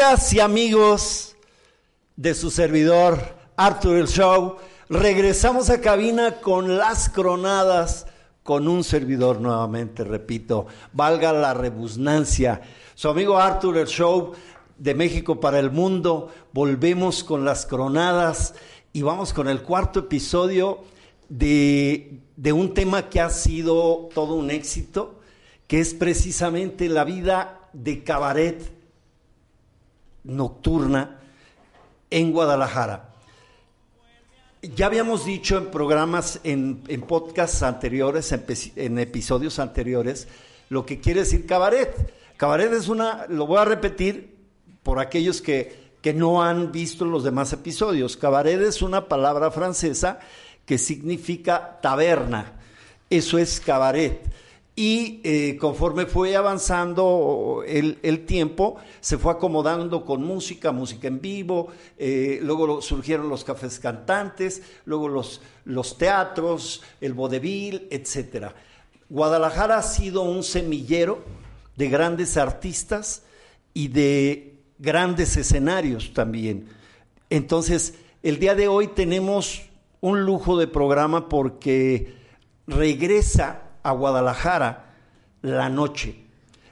Amigas y amigos de su servidor Arthur el Show. Regresamos a cabina con las cronadas, con un servidor nuevamente, repito, valga la rebusnancia. Su amigo Arthur el Show de México para el Mundo. Volvemos con las cronadas y vamos con el cuarto episodio de un tema que ha sido todo un éxito, que es precisamente la vida de cabaret nocturna en Guadalajara. Ya habíamos dicho en programas, en, en podcasts anteriores, en, episodios anteriores, lo que quiere decir cabaret. Cabaret es una, lo voy a repetir por aquellos que, que no han visto los demás episodios. Cabaret es una palabra francesa que significa taberna. Eso es cabaret. Y eh, conforme fue avanzando el, tiempo, se fue acomodando con música, música en vivo, eh, luego surgieron los cafés cantantes, luego los, los teatros, el vodevil, etc. Guadalajara ha sido un semillero de grandes artistas y de grandes escenarios también. Entonces, el día de hoy tenemos un lujo de programa porque regresa a Guadalajara la noche.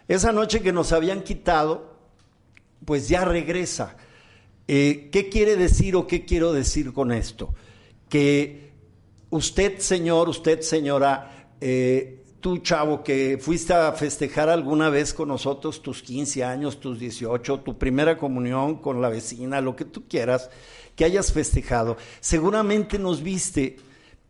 Esa noche que nos habían quitado, pues ya regresa. Eh, ¿Qué quiere decir o qué quiero decir con esto? Que usted, señor, usted, señora, eh, tú, chavo, que fuiste a festejar alguna vez con nosotros tus 15 años, tus 18, tu primera comunión con la vecina, lo que tú quieras, que hayas festejado, seguramente nos viste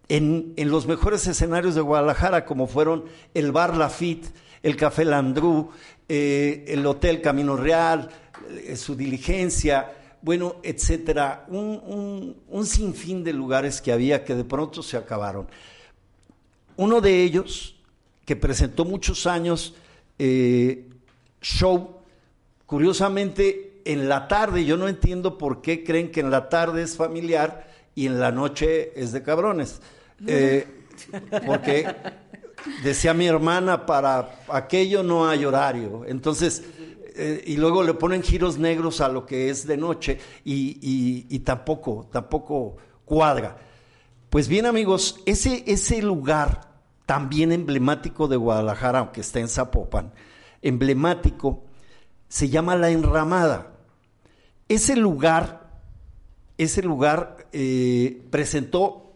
en, en, los mejores escenarios de Guadalajara, como fueron el Bar Lafitte, el Café Landrú, eh, el Hotel Camino Real, eh, su diligencia, bueno, etcétera, un, sinfín de lugares que había que de pronto se acabaron. Uno de ellos, que presentó muchos años eh, show, curiosamente en la tarde, yo no entiendo por qué creen que en la tarde es familiar y en la noche es de cabrones. Eh, porque decía mi hermana, para aquello no hay horario. Entonces, eh, y luego le ponen giros negros a lo que es de noche y, y, tampoco, tampoco cuadra. Pues bien, amigos, ese, ese lugar también emblemático de Guadalajara, aunque está en Zapopan, emblemático, se llama La Enramada. Ese lugar, ese lugar eh, presentó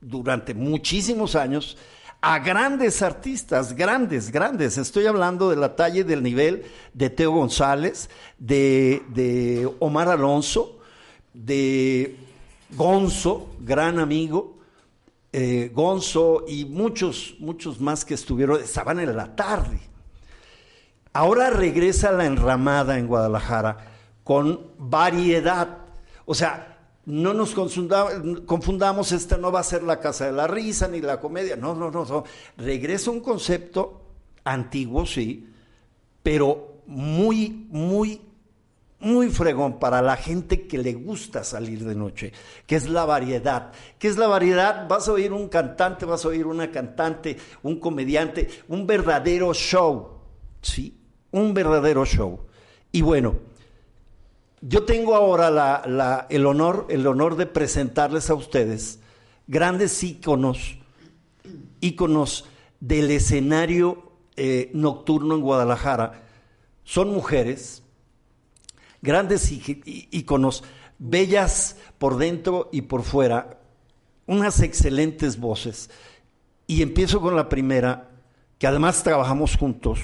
durante muchísimos años a grandes artistas, grandes, grandes. Estoy hablando de la talla y del nivel de Teo González, de, de Omar Alonso, de Gonzo, gran amigo, eh, Gonzo y muchos, muchos más que estuvieron, estaban en la tarde. Ahora regresa la enramada en Guadalajara con variedad. O sea, no nos confundamos, esta no va a ser la casa de la risa ni la comedia, no, no, no, no. regresa un concepto antiguo, sí, pero muy, muy, muy fregón para la gente que le gusta salir de noche, que es la variedad. ¿Qué es la variedad? Vas a oír un cantante, vas a oír una cantante, un comediante, un verdadero show, sí, un verdadero show. Y bueno, yo tengo ahora el, honor, el honor de presentarles a ustedes grandes íconos, íconos del escenario eh, nocturno en Guadalajara. Son mujeres, grandes íconos, bellas por dentro y por fuera, unas excelentes voces. Y empiezo con la primera, que además trabajamos juntos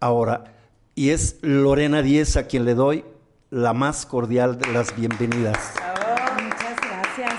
ahora, y es Lorena Díez, a quien le doy la más cordial de las bienvenidas. Oh, muchas gracias,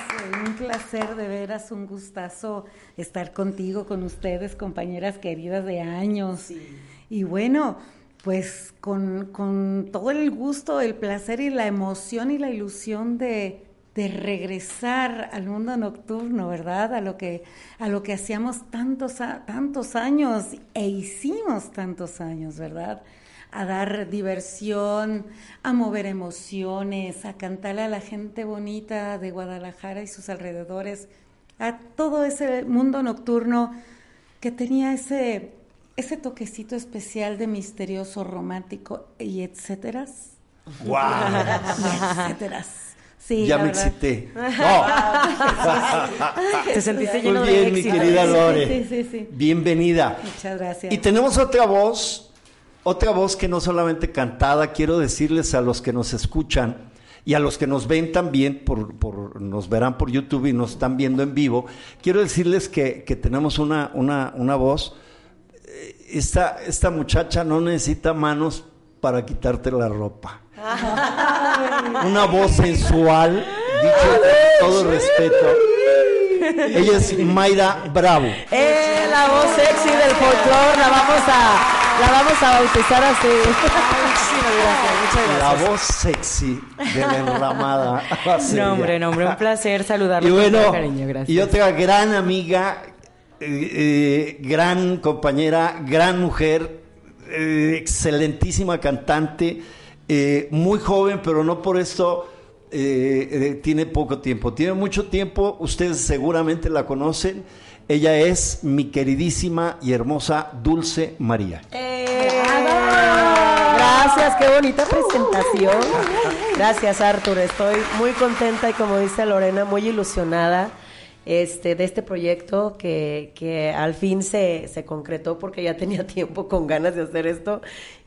un placer de veras, un gustazo estar contigo, con ustedes, compañeras queridas de años. Sí. Y bueno, pues con, con, todo el gusto, el placer y la emoción y la ilusión de, de regresar al mundo nocturno, ¿verdad? A lo que, a lo que hacíamos tantos, tantos años e hicimos tantos años, ¿verdad? A dar diversión, a mover emociones, a cantarle a la gente bonita de Guadalajara y sus alrededores, a todo ese mundo nocturno que tenía ese, ese toquecito especial de misterioso, romántico y etcétera. ¡Wow! etcétera. Sí, ya me excité. Te sentiste lleno Muy bien, de mi querida Lore. Sí, sí, sí. Bienvenida. Muchas gracias. Y tenemos otra voz, otra voz que no solamente cantada, quiero decirles a los que nos escuchan y a los que nos ven también, por, por nos verán por YouTube y nos están viendo en vivo, quiero decirles que, que tenemos una, una, una voz esta, esta muchacha no necesita manos para quitarte la ropa. Una voz sensual, dicho con todo respeto. Ella es Mayra Bravo. Eh, la voz sexy del folclore, la vamos a, la vamos a bautizar así. Muchas gracias. La voz sexy de la enramada. No, hombre, no, hombre, un placer saludarlo y bueno, cariño, gracias. Y otra gran amiga eh, eh, gran compañera, gran mujer, eh, excelentísima cantante, muy joven, pero no por esto tiene poco tiempo. Tiene mucho tiempo, ustedes seguramente la conocen. Ella es mi queridísima y hermosa Dulce María. Gracias, qué bonita presentación. Gracias, Arthur. Estoy muy contenta y como dice Lorena, muy ilusionada este, de este proyecto que, que al fin se, se, concretó porque ya tenía tiempo con ganas de hacer esto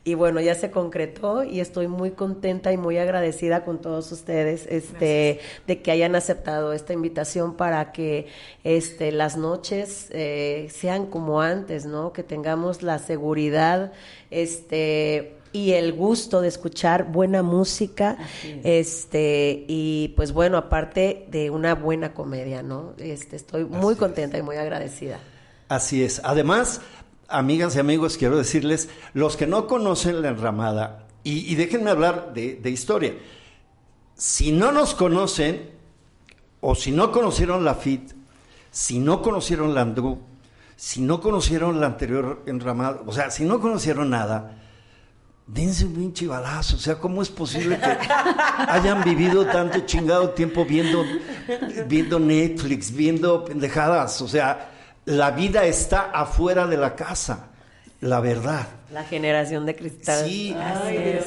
y bueno, ya se concretó y estoy muy contenta y muy agradecida con todos ustedes este, de que hayan aceptado esta invitación para que este, las noches eh, sean como antes, ¿no? Que tengamos la seguridad, este y el gusto de escuchar buena música, este, y pues bueno, aparte de una buena comedia, ¿no? Este, estoy muy contenta y muy agradecida. Así es. Además, amigas y amigos, quiero decirles, los que no conocen la enramada, y, déjenme hablar de, historia. Si no nos conocen, o si no conocieron la FIT, si no conocieron la Andú, si no conocieron la anterior enramada, o sea, si no conocieron nada, dense un pinche balazo. O sea, ¿cómo es posible que hayan vivido tanto chingado tiempo viendo, viendo Netflix, viendo pendejadas? O sea, la vida está afuera de la casa, la verdad. La generación de cristal. Sí,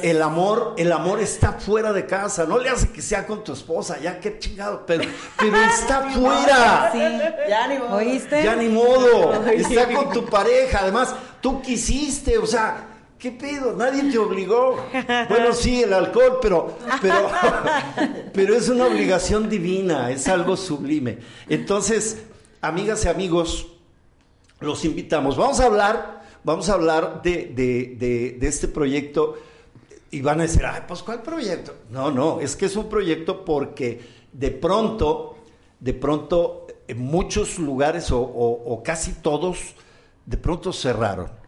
el amor, el amor está fuera de casa. No le hace que sea con tu esposa, ya qué chingado, pero, pero está fuera. Sí, ya ni modo. ¿Oíste? Ya ni modo. Está con tu pareja. Además, tú quisiste, o sea, ¿Qué pedo? Nadie te obligó. Bueno, sí, el alcohol, pero, pero, pero es una obligación divina, es algo sublime. Entonces, amigas y amigos, los invitamos. Vamos a hablar, vamos a hablar de, de, de, este proyecto. Y van a decir, ay, pues ¿cuál proyecto? No, no, es que es un proyecto porque de pronto, de pronto, en muchos lugares o, o casi todos, de pronto cerraron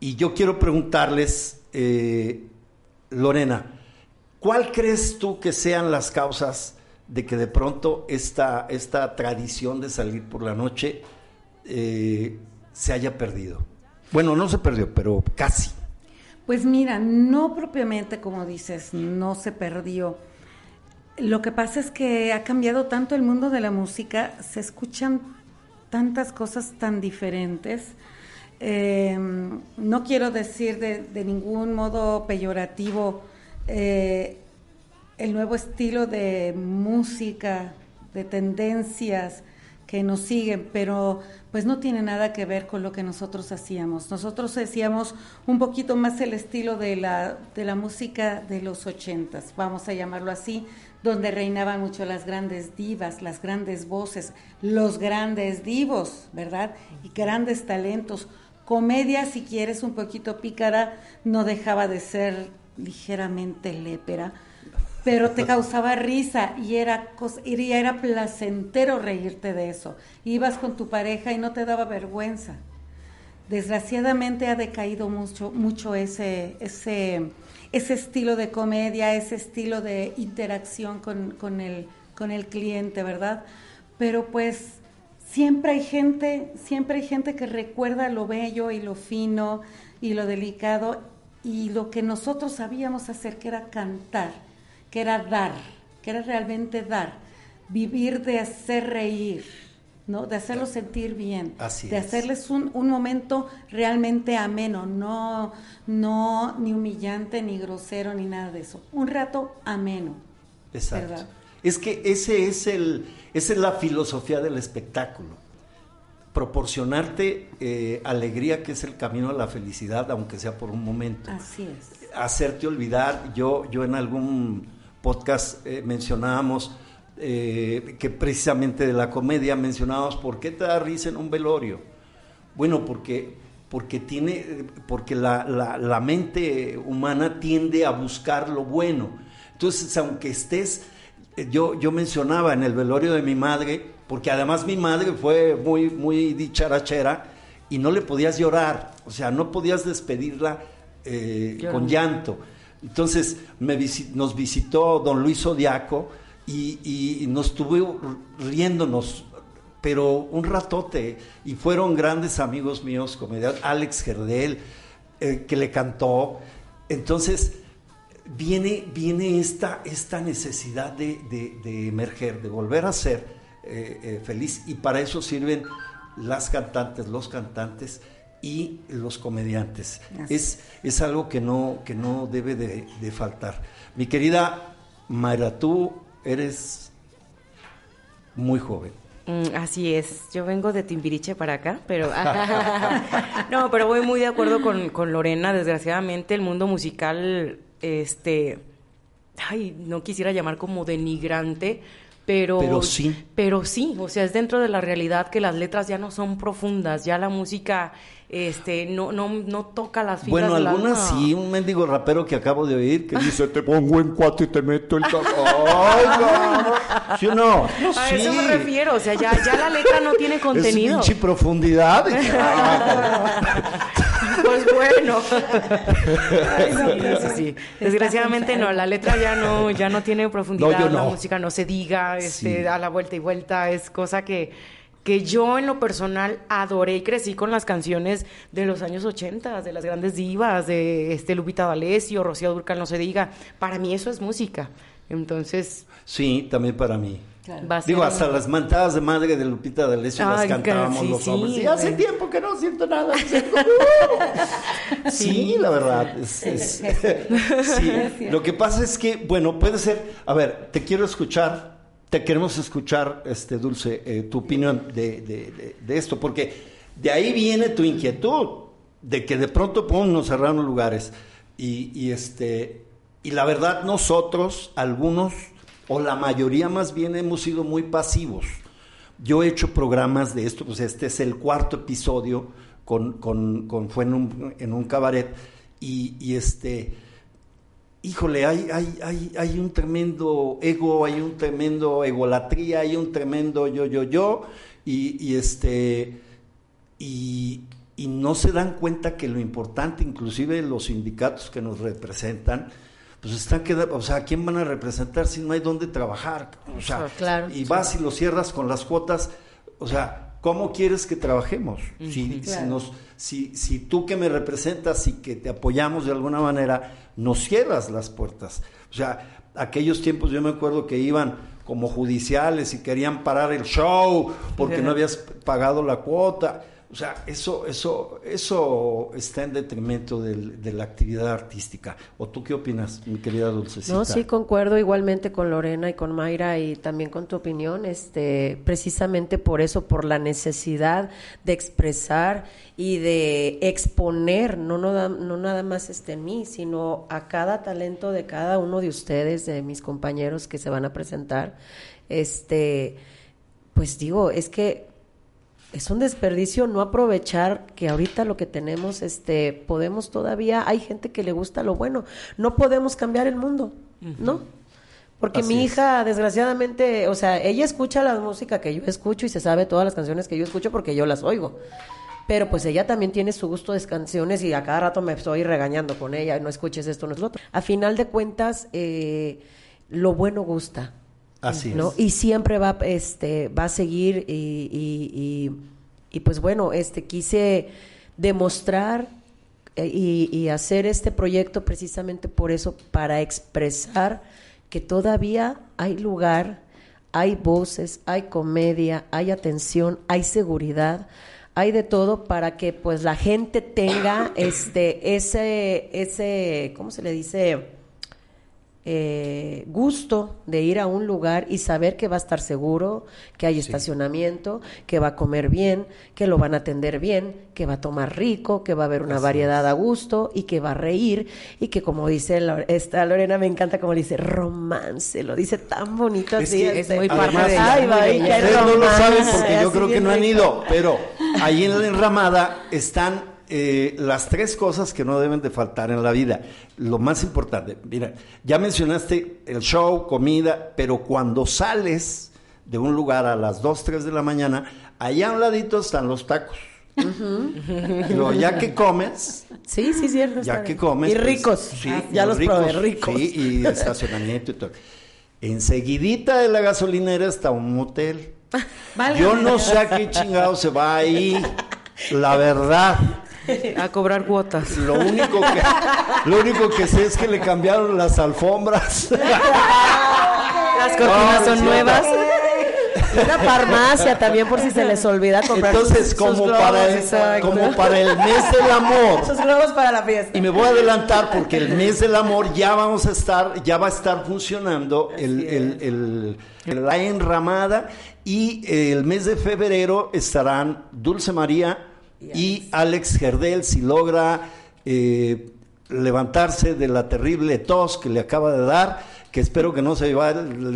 y yo quiero preguntarles, eh, Lorena, ¿cuál crees tú que sean las causas de que de pronto esta, esta tradición de salir por la noche eh, se haya perdido? Bueno, no se perdió, pero casi. Pues mira, no propiamente como dices, no se perdió. Lo que pasa es que ha cambiado tanto el mundo de la música, se escuchan tantas cosas tan diferentes eh, no quiero decir de, ningún modo peyorativo eh, el nuevo estilo de música, de tendencias que nos siguen, pero pues no tiene nada que ver con lo que nosotros hacíamos. Nosotros hacíamos un poquito más el estilo de la, de la música de los ochentas, vamos a llamarlo así, donde reinaban mucho las grandes divas, las grandes voces, los grandes divos, ¿verdad? Y grandes talentos comedia, si quieres, un poquito pícara, no dejaba de ser ligeramente lépera, pero te causaba risa y era, y era placentero reírte de eso. Ibas con tu pareja y no te daba vergüenza. Desgraciadamente ha decaído mucho, mucho ese, ese, ese estilo de comedia, ese estilo de interacción con, con, el, con el cliente, ¿verdad? Pero pues siempre hay gente, siempre hay gente que recuerda lo bello y lo fino y lo delicado y lo que nosotros sabíamos hacer, que era cantar, que era dar, que era realmente dar, vivir de hacer reír, ¿no? De hacerlos sentir bien, Así de es. hacerles un, un momento realmente ameno, no, no ni humillante, ni grosero, ni nada de eso. Un rato ameno. Exacto. ¿verdad? Es que ese es el, esa es la filosofía del espectáculo. Proporcionarte eh, alegría, que es el camino a la felicidad, aunque sea por un momento. Así es. hacerte olvidar. Yo, yo en algún podcast eh, mencionábamos eh, que precisamente de la comedia mencionábamos por qué te da risa en un velorio. Bueno, porque, porque, tiene, porque la, la, la mente humana tiende a buscar lo bueno. Entonces, aunque estés, yo, yo mencionaba en el velorio de mi madre, porque además mi madre fue muy, muy dicharachera y no le podías llorar, o sea, no podías despedirla eh, con llanto. Entonces me visi- nos visitó don Luis Zodiaco y, y nos estuvo riéndonos, pero un ratote, y fueron grandes amigos míos, comediantes, Alex Gerdel, eh, que le cantó. Entonces viene, viene esta, esta necesidad de, de- de emerger, de volver a ser eh, eh, feliz, y para eso sirven las cantantes, los cantantes y los comediantes. Es, es algo que no, que no debe de, de faltar. Mi querida Mayra, tú eres muy joven. Mm, así es, yo vengo de Timbiriche para acá, pero no, pero voy muy de acuerdo con, con Lorena. Desgraciadamente, el mundo musical, este, ay, no quisiera llamar como denigrante, pero, Pero sí. pero sí, o sea, es dentro de la realidad que las letras ya no son profundas, ya la música, este, no, no, no toca las fibras Bueno, algunas sí, un mendigo rapero que acabo de oír que dice, te pongo en cuatro y te meto el cab-". ¡Ay, no! ¿Sí o no? No, A sí. eso me refiero, o sea, ya, ya la letra no tiene contenido. Es pinche profundidad. Bueno. Ay, no, Sí, pero sí, sí. estás Desgraciadamente no, la letra ya no, ya no tiene profundidad, la música no se diga, este, Sí. a la vuelta y vuelta, es cosa que, que yo en lo personal adoré y crecí con las canciones de los años 80, de las grandes divas, de este Lupita D'Alessio, Rocío Durcal, no se diga. Para mí eso es música. Entonces, Sí, también para mí. Claro. Digo, hasta las mantadas de madre de Lupita D'Alessio las Ay, cantábamos sí, los sí, hombres. Y hace tiempo que no siento nada. sí, la verdad. es- es- sí. Lo que pasa es que, bueno, puede ser. A ver, te quiero escuchar, te queremos escuchar, este Dulce, eh, tu opinión de, de- de- de esto, porque de ahí viene tu inquietud, de que de pronto pum, nos cerraron lugares. Y, y este. Y la verdad, nosotros, algunos, o la mayoría más bien, hemos sido muy pasivos. Yo he hecho programas de esto, pues este es el cuarto episodio, con, con, fue en un, en un cabaret, y, este, híjole, hay, hay, hay, hay un tremendo ego, hay un tremendo egolatría, hay un tremendo yo, yo, yo, y, este, y no se dan cuenta que lo importante, inclusive los sindicatos que nos representan, pues están quedando, o sea, ¿a quién van a representar si no hay dónde trabajar? O sea, Claro. y vas y lo cierras con las cuotas, o sea, ¿cómo quieres que trabajemos? si, si, nos, si, si tú que me representas y que te apoyamos de alguna manera, nos cierras las puertas. O sea, aquellos tiempos yo me acuerdo que iban como judiciales y querían parar el show porque no habías pagado la cuota. O sea, eso, eso, eso está en detrimento de la actividad artística. ¿O tú qué opinas, mi querida Dulcecita? No, sí, concuerdo igualmente con Lorena y con Mayra y también con tu opinión, este, precisamente por eso, por la necesidad de expresar y de exponer, no, no, no nada más este, mí, sino a cada talento de cada uno de ustedes, de mis compañeros que se van a presentar. Este, pues digo, es que es un desperdicio no aprovechar que ahorita lo que tenemos, este, podemos todavía, hay gente que le gusta lo bueno, no podemos cambiar el mundo, ¿no? Porque Así mi es. hija, desgraciadamente, o sea, ella escucha la música que yo escucho y se sabe todas las canciones que yo escucho porque yo las oigo. Pero pues ella también tiene su gusto de canciones y a cada rato me estoy regañando con ella, no escuches esto, no es lo otro. A final de cuentas, eh, lo bueno gusta. Así ¿no? es. Y siempre va, este, va a seguir y, y- y- y, pues bueno, este, quise demostrar eh, y, y hacer este proyecto precisamente por eso, para expresar que todavía hay lugar, hay voces, hay comedia, hay atención, hay seguridad, hay de todo para que pues la gente tenga este ese ese ¿cómo se le dice? Eh, gusto de ir a un lugar y saber que va a estar seguro, que hay estacionamiento, que va a comer bien, que lo van a atender bien, que va a tomar rico, que va a haber una variedad a gusto y que va a reír. Y que como dice esta Lorena me encanta como dice romance, lo dice tan bonito Es así, que, este, muy además, de Ay, va, y que hay Ustedes no lo saben porque yo creo que no han ido, pero ahí en la enramada están eh, las tres cosas que no deben de faltar en la vida. Lo más importante, mira, ya mencionaste el show, comida, pero cuando sales de un lugar a las 2, 3 de la mañana, allá a un ladito están los tacos. Ya que comes, Sí, sí, cierto. ya que comes. Y pues, ricos. sí, Ah, ya los probé, ricos. Sí, y estacionamiento y todo. Enseguidita de la gasolinera está un motel. Yo no sé a qué chingado se va ahí. La verdad, A cobrar cuotas. lo único que lo único que sé es que le cambiaron las alfombras. Las cortinas No, son nuevas. Una farmacia también por si se les olvida comprar Entonces, sus- como sus globos, para el, exacto. como para el mes del amor. sus globos para la fiesta. Y me voy a adelantar porque el mes del amor ya vamos a estar, ya va a estar funcionando el, el- el- el- la enramada y el mes de febrero estarán Dulce María y Alex Gerdel si logra eh, levantarse de la terrible tos que le acaba de dar, que espero que no se, va-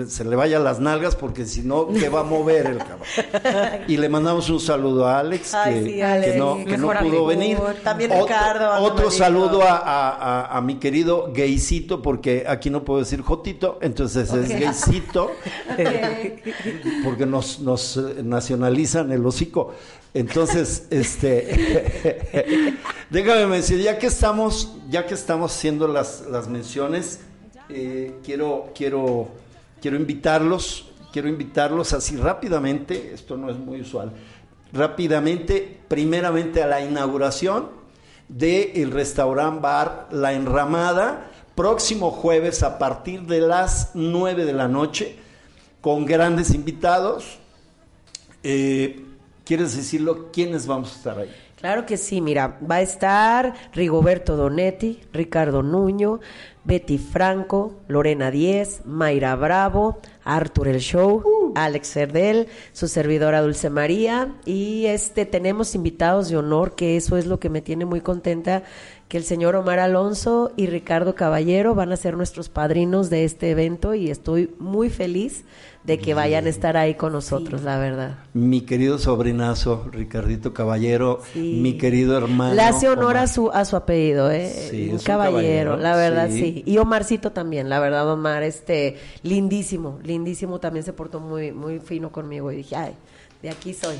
se le vaya las nalgas porque si no, ¿qué va a mover el cabrón? Y le mandamos un saludo a Alex, que, que no, que pudo amigo. venir. También Otro- Ricardo, Otro saludo a, a- a- a mi querido Gaycito, porque aquí no puedo decir Jotito, entonces es Gaycito, porque nos, nos eh, nacionalizan el hocico. Entonces, este, déjame decir, ya que estamos, ya que estamos haciendo las, menciones, eh, quiero, quiero, quiero invitarlos, quiero invitarlos así rápidamente, esto no es muy usual, rápidamente, primeramente a la inauguración del restaurant bar La Enramada, próximo jueves a partir de las 9 de la noche, con grandes invitados. Eh, ¿Quieres decirlo? ¿Quiénes vamos a estar ahí? Claro que sí, mira, va a estar Rigoberto Donetti, Ricardo Nuño, Betty Franco, Lorena Díez, Mayra Bravo, Arthur El Show, Alex Cerdel, su servidora Dulce María y este tenemos invitados de honor que eso es lo que me tiene muy contenta que el señor Omar Alonso y Ricardo Caballero van a ser nuestros padrinos de este evento y estoy muy feliz de que vayan a estar ahí con nosotros, la verdad. Mi querido sobrinazo, Ricardito Caballero, Sí. mi querido hermano. Le hace honor Omar. a su a su apellido, ¿eh? Sí, un es un caballero, caballero, la verdad sí. sí. Y Omarcito también, la verdad Omar, este, lindísimo, lindísimo, también se portó muy muy fino conmigo y dije, ay, de aquí soy.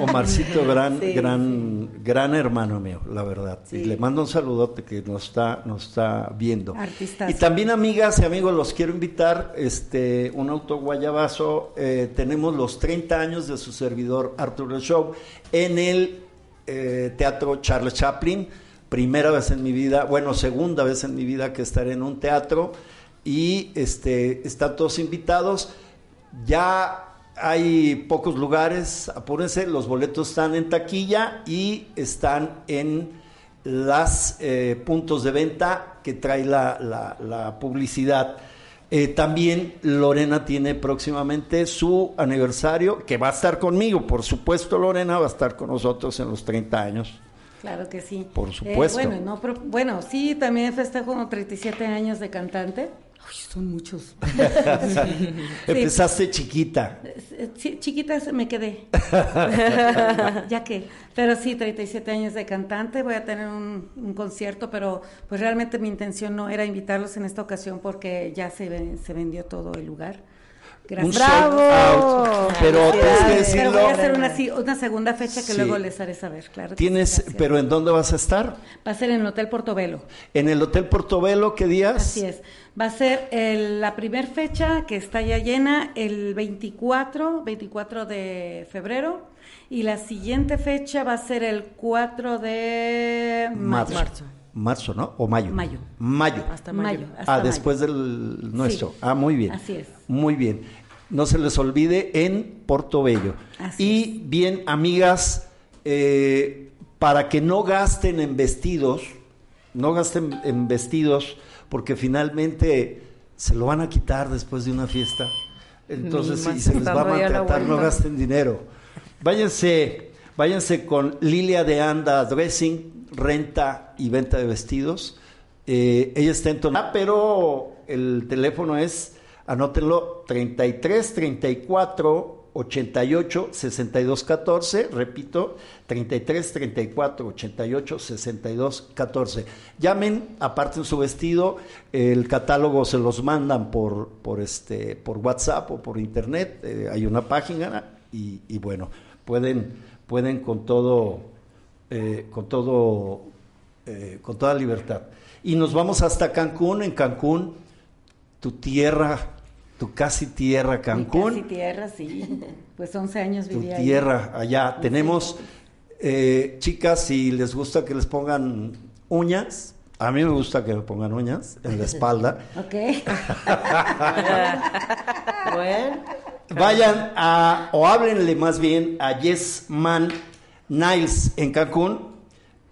Omarcito, gran, Sí, gran, gran hermano mío, la verdad. Sí. Y le mando un saludote que nos está, nos está viendo. Artistazo. Y también, amigas y amigos, los quiero invitar, este, un auto guayabazo. eh, tenemos los 30 años de su servidor Arturo Show en el eh, Teatro Charles Chaplin. Primera vez en mi vida, bueno, segunda vez en mi vida que estaré en un teatro. Y este, están todos invitados. Ya hay pocos lugares, apúrense, los boletos están en taquilla y están en los puntos de venta que trae la, la- la publicidad. Eh, también Lorena tiene próximamente su aniversario, que va a estar conmigo, por supuesto Lorena va a estar con nosotros en los 30 años. Claro que sí. Por Eh, supuesto. bueno, no, pero- bueno, sí, también festejo con 37 años de cantante. Uy, son muchos. Empezaste chiquita. Sí, chiquita se- me quedé. ya que. Pero sí, 37 años de cantante. Voy a tener un, un concierto, pero pues realmente mi intención no era invitarlos en esta ocasión porque ya se, se vendió todo el lugar. Un. ¡Bravo! out. Pero tienes que decirlo. Pero voy a hacer una, sí, una segunda fecha que Sí. luego les haré saber, claro. Tienes, sí, pero ¿en dónde vas a estar? Va a ser en el Hotel Portobelo. En el Hotel Portobelo, ¿qué días? Así es. Va a ser el- la primera fecha que está ya llena el 24, 24 de febrero. Y la siguiente fecha va a ser el 4 de Marzo. Marzo. Marzo, ¿no? ¿O mayo? Mayo. Mayo. Hasta mayo. Mayo, hasta ah, mayo. después del nuestro. Sí. Ah, muy bien. Así es. Muy bien. no se les olvide, en Portobello. y bien, amigas, eh, para que no gasten en vestidos, no gasten en vestidos, porque finalmente se lo van a quitar después de una fiesta. Entonces, si se les va a maltratar, no gasten dinero. Váyanse, váyanse con Lilia de Anda Dressing, renta y venta de vestidos. Eh, ella está en Tonalá, pero el teléfono es, anótenlo, 33 34 88 62 14, repito, 33 34 88 62 14. Llamen, aparten su vestido, el catálogo se los mandan por, por, este, por WhatsApp o por internet, eh, hay una página y, bueno, pueden, pueden con todo, eh, con todo, eh, con toda libertad. Y nos vamos hasta Cancún, en Cancún, tu tierra tu casi tierra, Cancún. Mi casi tierra, sí. Pues 11 años viví Tu tierra, allá. Tenemos, eh, chicas, si les gusta que les pongan uñas, a mí me gusta que me pongan uñas en la espalda. ok. bueno. Vayan a, o háblenle más bien a Yes Man Niles en Cancún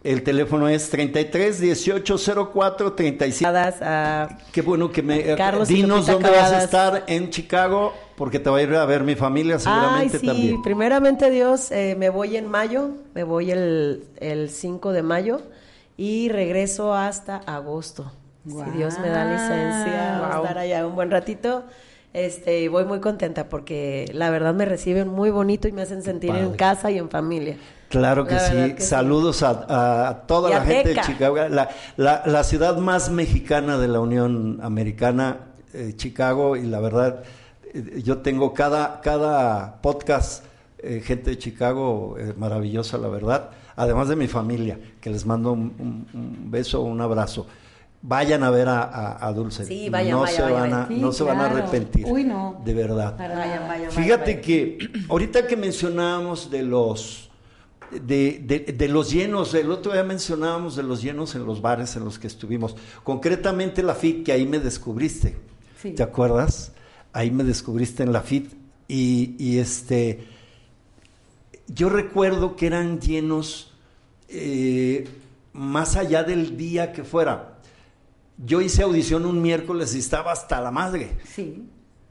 el teléfono es 33 18 04 37. Qué bueno que me. Eh, Carlos dinos dónde vas a estar en Chicago, porque te va a ir a ver mi familia seguramente Ay, sí. también. Primeramente, Dios, eh, me voy en mayo, me voy el, el 5 de mayo y regreso hasta agosto. Si Dios me da licencia, a estar allá un buen ratito. Este, voy muy contenta porque la verdad me reciben muy bonito y me hacen sentir en casa y en familia. Claro que sí. Saludos A, toda la gente de Chicago. La, ciudad más mexicana de la Unión Americana, eh, Chicago, y la verdad, eh, yo tengo cada, cada podcast, eh, gente de Chicago, maravillosa, la verdad. Además de mi familia, que les mando un, beso, un abrazo. Vayan a ver a, Dulce. Sí, vayan, no se van a, no se van a arrepentir. Uy, no. De verdad. Fíjate que ahorita que mencionábamos de los de, de, los llenos, el otro día mencionábamos de los llenos en los bares en los que estuvimos, concretamente la FIT, que ahí me descubriste, ¿te acuerdas? Ahí me descubriste en la FIT y, este, yo recuerdo que eran llenos eh, más allá del día que fuera. Yo hice audición un miércoles y estaba hasta la madre. Sí.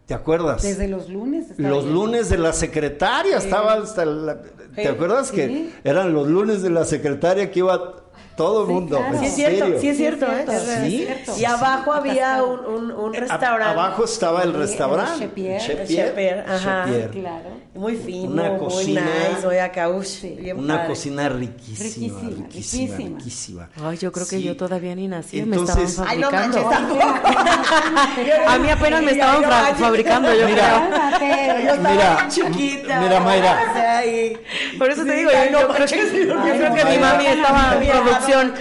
¿Te acuerdas? Desde los lunes. Los lunes de la secretaria, estaba hasta la, ¿Te acuerdas que eran los lunes de la secretaria que iba todo el mundo. Sí, es cierto, sí es cierto, ¿eh? Y abajo había un, un, restaurante. Abajo estaba el restaurante. Chepier. ajá. Claro. Muy fino, una cocina, muy nice, Una cocina riquísima, riquísima, riquísima, Ay, yo creo que yo todavía ni nací, Entonces, me estaban fabricando. a mí apenas me estaban fabricando, yo mira, creo. Mira, chiquita. Mira, Mayra. Por eso te digo, yo, creo que, yo creo que mi mami estaba en producción.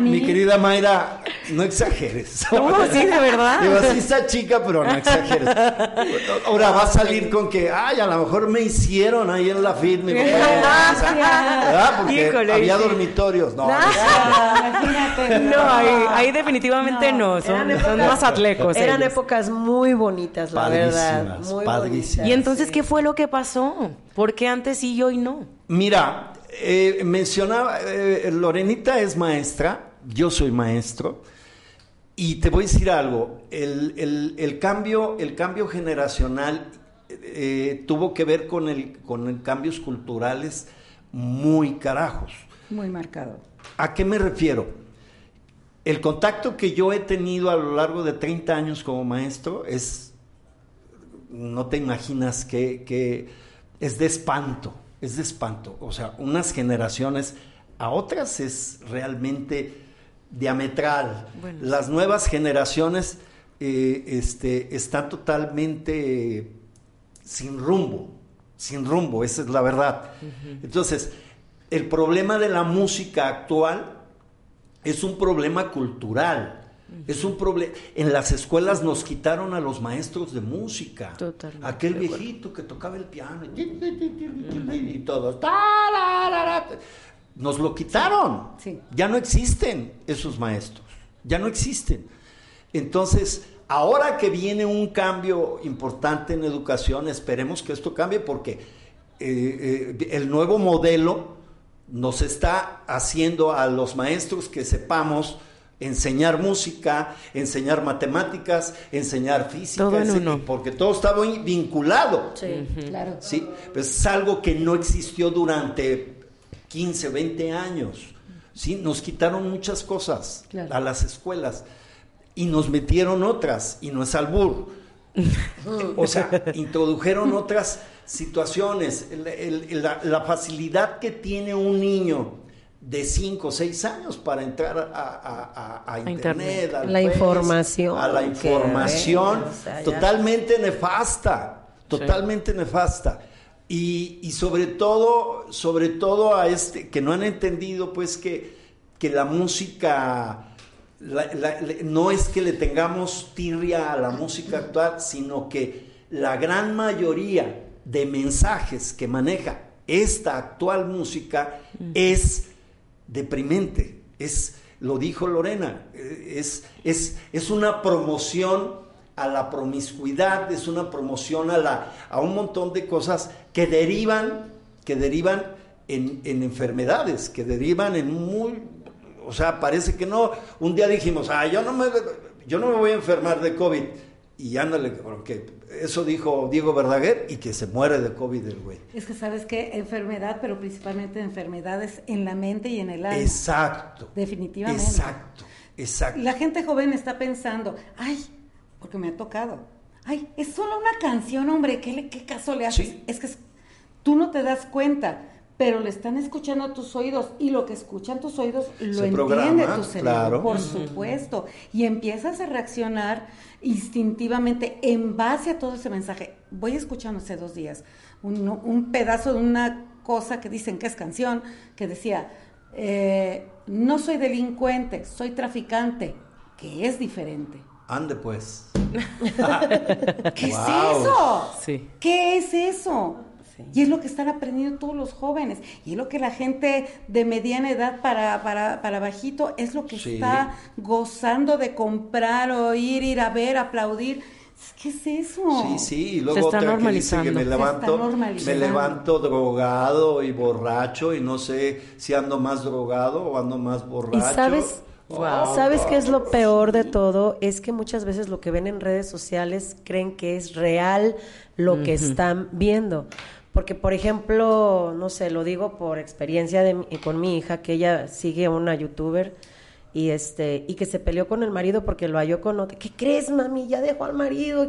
Mi, mi querida Mayra, no exageres. ¿Cómo? Sí, de verdad. Digo, sí está chica, pero no exageres. Ahora va a salir con que, ay, a lo mejor me hicieron ahí en la FIT, mi ¿Verdad? Porque había dormitorios. No, no, ahí, definitivamente no, son, más atlecos. Eran épocas muy bonitas, la verdad. Muy ¿Y entonces qué fue lo que pasó? ¿Por qué antes sí y hoy no? Mira, eh, mencionaba, eh, Lorenita es maestra, yo soy maestro. Y te voy a decir algo, el, cambio, el cambio generacional eh, tuvo que ver con, el, con cambios culturales muy carajos. Muy marcado. ¿A qué me refiero? El contacto que yo he tenido a lo largo de 30 años como maestro es, no te imaginas que, es de espanto, es de espanto. O sea, unas generaciones a otras es realmente diametral. Las nuevas generaciones eh, este, están totalmente sin rumbo, sin rumbo, esa es la verdad. Entonces, el problema de la música actual es un problema cultural. Es un problema. En las escuelas nos quitaron a los maestros de música. Aquel viejito que tocaba el piano y, todo. Nos lo quitaron. Ya no existen esos maestros. Ya no existen. Entonces, Ahora que viene un cambio importante en educación, esperemos que esto cambie porque eh, eh, el nuevo modelo nos está haciendo a los maestros que sepamos enseñar música, enseñar matemáticas, enseñar física, Todo en uno. porque todo está muy vinculado. Sí, Claro. ¿sí? Pues es algo que no existió durante 15, 20 años. ¿sí? Nos quitaron muchas cosas Claro. a las escuelas y nos metieron otras, y no es albur. o sea, introdujeron otras situaciones. El- el- la, la facilidad que tiene un niño de 5 o 6 años para entrar a, a- a- a internet, internet. al La Face, información a la información o sea, totalmente nefasta, totalmente nefasta. Y, y sobre todo, sobre todo a este, que no han entendido pues que, que la música, la- la- la- no es que le tengamos tirria a la música actual, sino que la gran mayoría de mensajes que maneja esta actual música es deprimente. Es, lo dijo Lorena, eh, es, es, es una promoción a la promiscuidad, es una promoción a, la, a un montón de cosas que derivan, que derivan en, en enfermedades, que derivan en muy... O sea, parece que no. Un día dijimos, ah, yo no me, yo no me voy a enfermar de COVID. Y ándale, porque eso dijo Diego Verdaguer y que se muere de COVID el güey. Es que sabes qué, enfermedad, pero principalmente enfermedades en la mente y en el alma. Exacto. Definitivamente. Exacto, exacto. La gente joven está pensando, ay, porque me ha tocado. Ay, es solo una canción, hombre, ¿qué, qué caso le haces? Sí. Es que es- tú no te das cuenta, pero le están escuchando a tus oídos y lo que escuchan tus oídos lo Se entiende programa, tu cerebro, claro. por supuesto. Y empiezas a reaccionar instintivamente en base a todo ese mensaje. Voy escuchando hace dos días un, un pedazo de una cosa que dicen que es canción, que decía, eh, no soy delincuente, soy traficante, que es diferente. Ande pues. ¿Qué Wow. es eso? Sí. ¿Qué es eso? Y es lo que están aprendiendo todos los jóvenes. Y es lo que la gente de mediana edad para, para, para bajito es lo que Sí. está gozando de comprar, oír, ir a ver, aplaudir. ¿Qué es eso? Sí, sí, y Se luego está otra que dice que normalizando. me Se está levanto, me levanto drogado y borracho y no sé si ando más drogado o ando más borracho. Y sabes, Wow. ¿sabes qué es lo peor de todo? Es que muchas veces lo que ven en redes sociales creen que es real lo que están viendo. Porque, por ejemplo, no sé, lo digo por experiencia de, con mi hija, que ella sigue una youtuber y este y que se peleó con el marido porque lo halló con otro. ¿Qué crees, mami? Ya dejó al marido.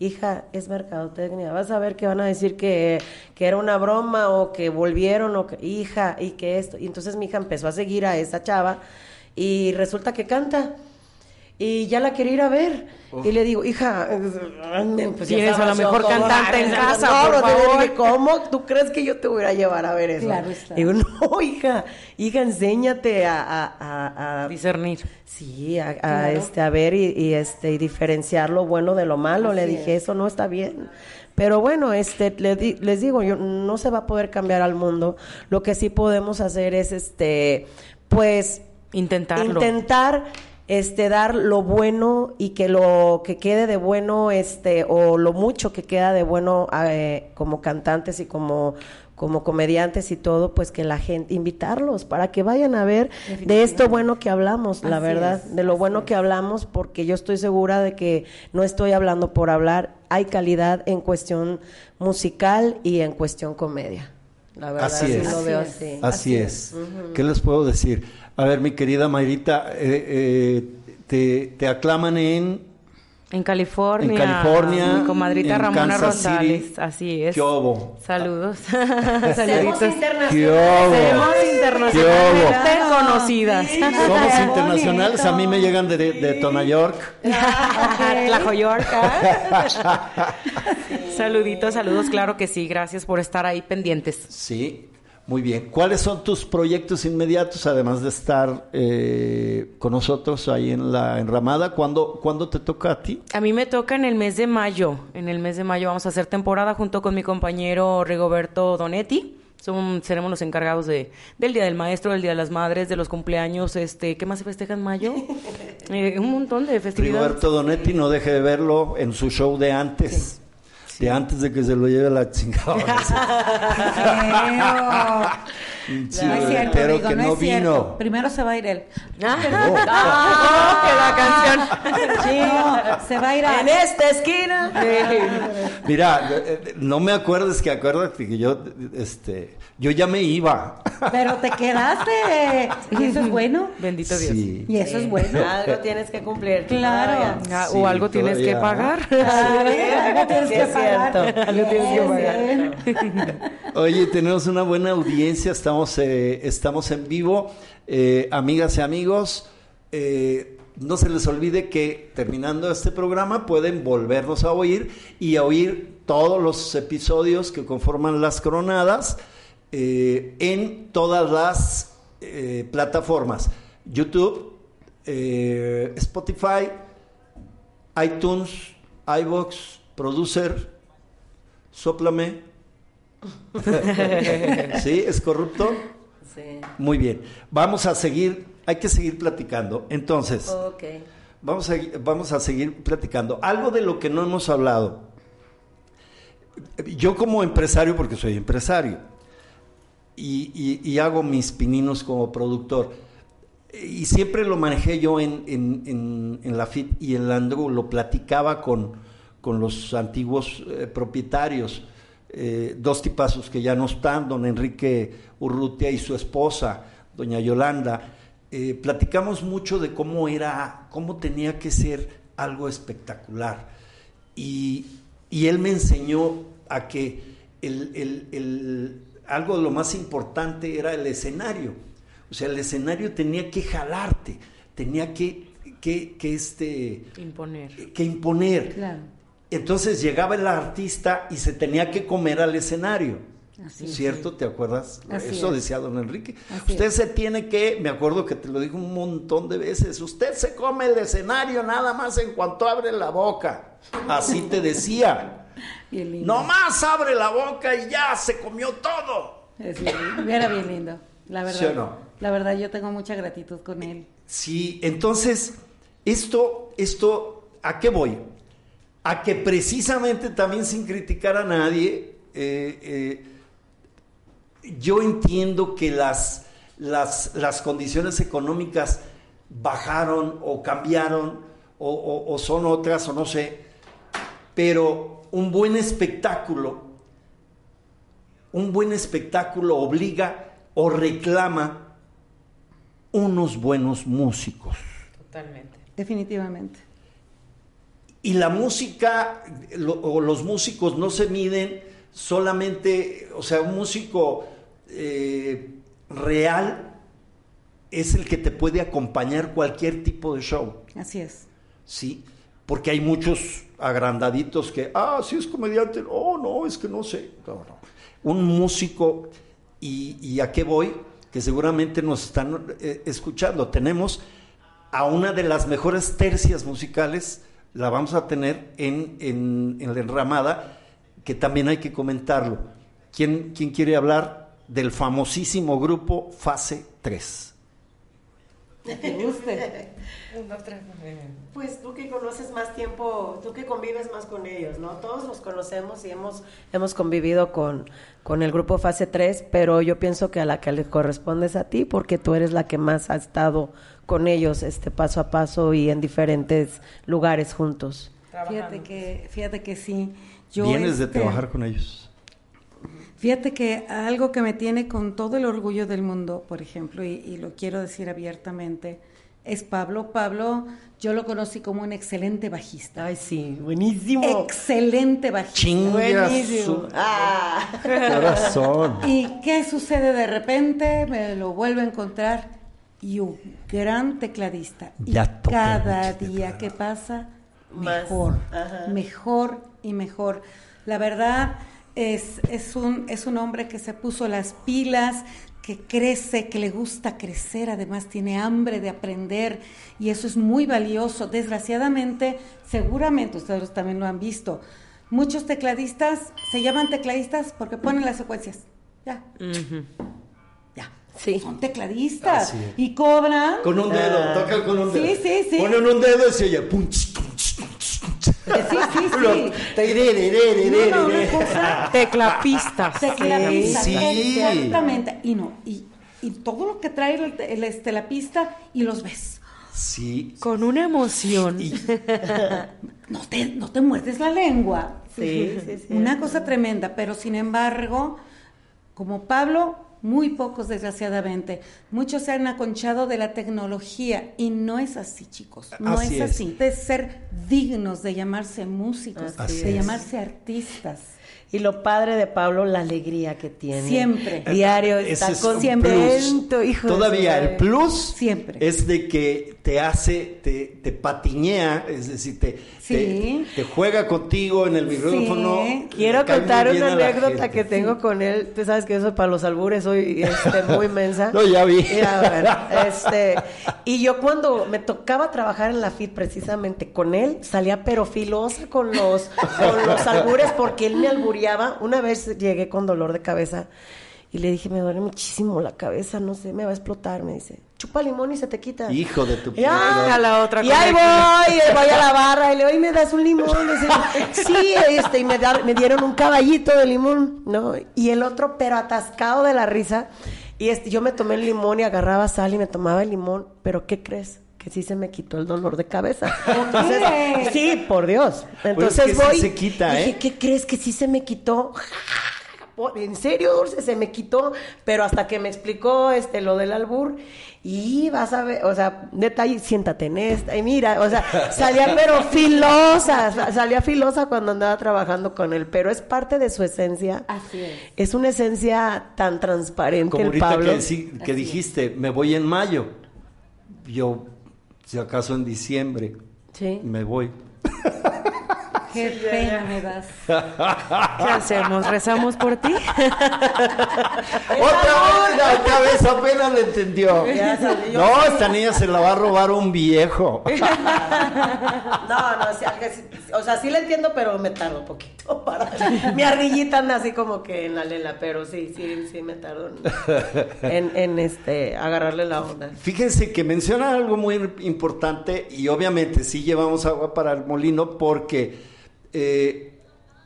Hija, es mercadotecnia. Vas a ver que van a decir que, que era una broma o que volvieron o que, hija, y que esto. Y entonces mi hija empezó a seguir a esa chava y resulta que canta. Y ya la quería ir a ver. Y le digo, hija, pues ya Tienes a la mejor cantante en casa, no, por favor. dije, ¿cómo? ¿Tú crees que yo te voy a llevar a ver eso? Claro está. Digo, no, hija, hija, enséñate a, a- a- a- Discernir. sí, a, Claro. este, a ver y, y, este, y diferenciar lo bueno de lo malo. le dije, es. eso no está bien. Pero bueno, este, le di- les digo, yo, no se va a poder cambiar al mundo. Lo que sí podemos hacer es, este, pues, Intentarlo. intentar este dar lo bueno y que lo que quede de bueno este o lo mucho que queda de bueno eh, como cantantes y como como comediantes y todo, pues que la gente invitarlos para que vayan a ver de esto bueno que hablamos, la Así verdad, es, de lo bueno es. que hablamos porque yo estoy segura de que no estoy hablando por hablar, hay calidad en cuestión musical y en cuestión comedia. La verdad, Así sí es. lo Así veo es. así. Así es. ¿Qué les puedo decir? A ver, mi querida Mayrita, eh, eh, te, te aclaman en En California. En California, Mi comadrita en Ramona Kansas Rosales. City. Así es. ¿Qué hubo? Saludos. Saluditos. ¿Qué internacionales. Seremos internacionalmente conocidas. Somos internacionales, a mí me llegan de, de Tona York. Tlajoyorca. Saluditos, saludos, claro que sí. Gracias por estar ahí pendientes. Sí, muy bien. ¿Cuáles son tus proyectos inmediatos, además de estar eh, con nosotros ahí en la enramada? ¿Cuándo, ¿Cuándo te toca a ti? A mí me toca en el mes de mayo. En el mes de mayo vamos a hacer temporada junto con mi compañero Rigoberto Donetti. Son, seremos los encargados de, del Día del Maestro, del Día de las Madres, de los cumpleaños. Este, ¿Qué más se festeja en mayo? Eh, un montón de festividades. Rigoberto Donetti, no deje de verlo en su show de antes. Antes de que se lo lleve la chingada. Sí, no es cierto, pero que no, no es cierto. vino. Primero se va a ir él. Ah, que la canción. Sí. No, se va a ir a... En esta esquina. Mira, no me acuerdes que acuérdate que yo, este, yo ya me iba. Pero te quedaste. Y eso es bueno. Bendito Dios. Sí. Y eso es bueno. Algo tienes que cumplir. Claro. Ah, Sí, o algo tienes que pagar. Algo tienes Sí, que es pagar. cierto. Algo tienes que Bien, pagar. bien. Oye, tenemos una buena audiencia, estamos, eh, estamos en vivo, Eh, amigas y amigos. eh, no se les olvide que terminando este programa pueden volvernos a oír y a oír todos los episodios que conforman las cronadas en todas las plataformas: YouTube, Spotify, iTunes, iBox, Producer, Sóplame. ¿Sí? ¿Es corrupto? Sí. Muy bien. Vamos a seguir, hay que seguir platicando. Entonces, Ok. vamos a, vamos a seguir platicando. Algo de lo que no hemos hablado. Yo como empresario, porque soy empresario, y, y- y hago mis pininos como productor, y siempre lo manejé yo en, en- en- en la FIT y en Landru, lo platicaba con, con los antiguos eh, propietarios, eh, dos tipazos que ya no están, don Enrique Urrutia y su esposa, doña Yolanda. eh, platicamos mucho de cómo era, cómo tenía que ser algo espectacular. Y, y él me enseñó a que el- el- el- algo de lo más importante era el escenario. O sea, el escenario tenía que jalarte, tenía que, que, que, este, Imponer. que imponer. Claro. Entonces llegaba el artista y se tenía que comer al escenario. Así es. ¿Cierto? ¿Te acuerdas? Así Eso es. decía don Enrique. Así usted es. se tiene que, me acuerdo que te lo dijo un montón de veces, usted se come el escenario nada más en cuanto abre la boca. Así te decía. Bien lindo. Nomás abre la boca y ya se comió todo. Era bien lindo. La verdad. ¿Sí o no? La verdad, yo tengo mucha gratitud con él. Sí, entonces, esto, esto, ¿a qué voy? A que precisamente también sin criticar a nadie, eh, eh, yo entiendo que las, las, las condiciones económicas bajaron o cambiaron o, o- o son otras o no sé, pero un buen espectáculo, un buen espectáculo obliga o reclama unos buenos músicos. Totalmente. Definitivamente. Y la música lo- o los músicos no se miden solamente, o sea, un músico eh, real es el que te puede acompañar cualquier tipo de show, Así es. ¿sí? Porque hay muchos agrandaditos que, ah, sí es comediante, oh, no, es que no sé. No, no. Un músico, y, y a qué voy? Que seguramente nos están eh, escuchando. Tenemos a una de las mejores tercias musicales, la vamos a tener en, en- en la enramada, que también hay que comentarlo. ¿Quién, quién quiere hablar del famosísimo grupo Fase 3? Que te guste. Pues tú que conoces más tiempo, tú que convives más con ellos, ¿no? Todos los conocemos y hemos, hemos convivido con, con el grupo Fase 3, pero yo pienso que a la que le corresponde es a ti, porque tú eres la que más ha estado con ellos este paso a paso y en diferentes lugares juntos. Fíjate que, fíjate que sí. Yo, Vienes de este, trabajar con ellos. Fíjate que algo que me tiene con todo el orgullo del mundo, por ejemplo, y, y lo quiero decir abiertamente, es Pablo. Pablo, yo lo conocí como un excelente bajista. Ay, sí, buenísimo. Excelente bajista. Chingas Buenísimo. su Ah. corazón. ¿Y qué sucede de repente? Me lo vuelvo a encontrar y un gran tecladista. Y Ya toqué cada día que pasa, mejor, Ajá. mejor y mejor. La verdad es, es, un, es un hombre que se puso las pilas, que crece, que le gusta crecer, además tiene hambre de aprender y eso es muy valioso. Desgraciadamente, seguramente ustedes también lo han visto, muchos tecladistas se llaman tecladistas porque ponen las secuencias. Ya, ya. Sí. Son tecladistas y cobran. Con un dedo, Ah. tocan con un Sí, dedo. sí, sí. Ponen un dedo y se oye. pum, ch, pum, ch, pum, ch, pum, ch. Sí, sí, sí. terererererere. No, no, una cosa. Teclapistas. Tecladista, Sí. exactamente. Y no, y, y todo lo que trae el, el, este, la pista y los ves. Sí. Con una emoción. Y- No te, no te muerdes la lengua. Sí, sí, sí. Una cosa tremenda, pero sin embargo, como Pablo, muy pocos desgraciadamente. Muchos se han aconchado de la tecnología y no es así, chicos. No Así es es. así. De ser dignos de llamarse músicos, Así de es. llamarse artistas. Y lo padre de Pablo, la alegría que tiene. Siempre. Diario está es plus. hijo de Todavía el plus Siempre. es de que te hace, te, te patiñea, es decir, te, Sí. te, te juega contigo en el micrófono. Sí. Quiero contar una anécdota que tengo con él. Tú sabes que eso para los albures soy este, muy mensa. No, ya vi. Ya, bueno, este, y yo cuando me tocaba trabajar en la FIT precisamente con él, salía pero filosa con los, con los albures porque él me albureaba. Una vez llegué con dolor de cabeza y le dije, me duele muchísimo la cabeza, no sé, me va a explotar. Me dice, chupa limón y se te quita. Hijo de tu Y, ah, a la otra y ahí voy, y voy a la barra y le doy, ¿me das un limón? Y dice, sí, este, y me, da- me dieron un caballito de limón, ¿no? Y el otro, pero atascado de la risa. Y este, yo me tomé el limón y agarraba sal y me tomaba el limón, pero ¿qué crees? Que sí se me quitó el dolor de cabeza. Entonces, sí, por Dios. Entonces que sí voy. se quita, dije, ¿eh? ¿qué crees que sí se me quitó? En serio, Dulce, se me quitó, pero hasta que me explicó este lo del albur, y vas a ver, o sea, detalle, siéntate en esta, y mira, o sea, salía pero filosa, sa- salía filosa cuando andaba trabajando con él, pero es parte de su esencia. Así es. Es una esencia tan transparente Como el ahorita Pablo. que, sí- que dijiste, me voy en mayo. Yo, si acaso en diciembre, Sí. me voy. Qué pena me das. ¿Qué hacemos? ¿Rezamos por ti? Otra vez la cabeza apenas le entendió. No, sí. esta niña se la va a robar un viejo. No, no, sí, o sea, sí la entiendo, pero me tardo un poquito para... Mi ardillita anda así como que en la lela, pero sí, sí, sí me tardo en, en, en, este, agarrarle la onda. Fíjense que menciona algo muy importante y obviamente sí llevamos agua para el molino porque eh,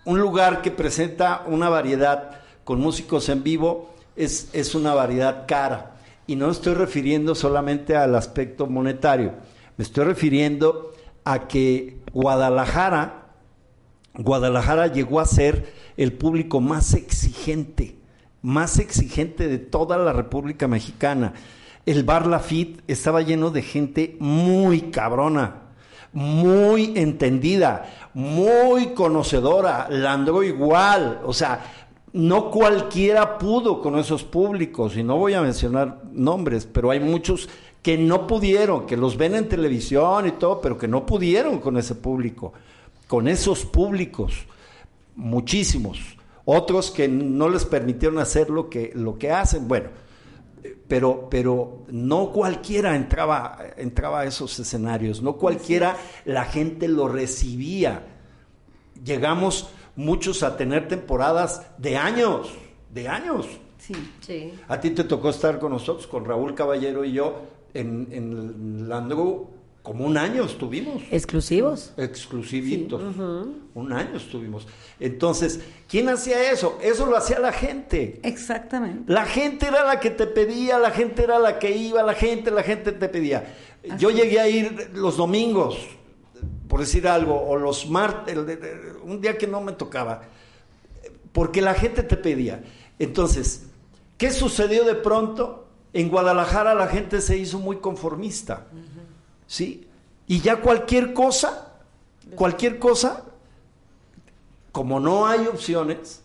un lugar que presenta una variedad con músicos en vivo es, es una variedad cara. Y no estoy refiriendo solamente al aspecto monetario, me estoy refiriendo a que Guadalajara, Guadalajara llegó a ser el público más exigente, más exigente de toda la República Mexicana. El bar Lafitte estaba lleno de gente muy cabrona, muy entendida, muy conocedora, Landro igual, o sea, no cualquiera pudo con esos públicos, y no voy a mencionar nombres, pero hay muchos que no pudieron, que los ven en televisión y todo, pero que no pudieron con ese público, con esos públicos, muchísimos. Otros que no les permitieron hacer lo que, lo que hacen, bueno, pero, pero no cualquiera entraba, entraba a esos escenarios, no cualquiera la gente lo recibía. Llegamos muchos a tener temporadas de años, de años. Sí. Sí. A ti te tocó estar con nosotros, con Raúl Caballero y yo, en, en Landru, como un año estuvimos. Exclusivos. Exclusivitos. Un año estuvimos. Entonces, ¿quién hacía eso? Eso lo hacía la gente. Exactamente. La gente era la que te pedía, la gente era la que iba, la gente, la gente te pedía. Yo llegué a ir los domingos, por decir algo, o los martes, un día que no me tocaba, porque la gente te pedía. Entonces, ¿qué sucedió de pronto? En Guadalajara la gente se hizo muy conformista, ¿sí? Y ya cualquier cosa, cualquier cosa, como no hay opciones,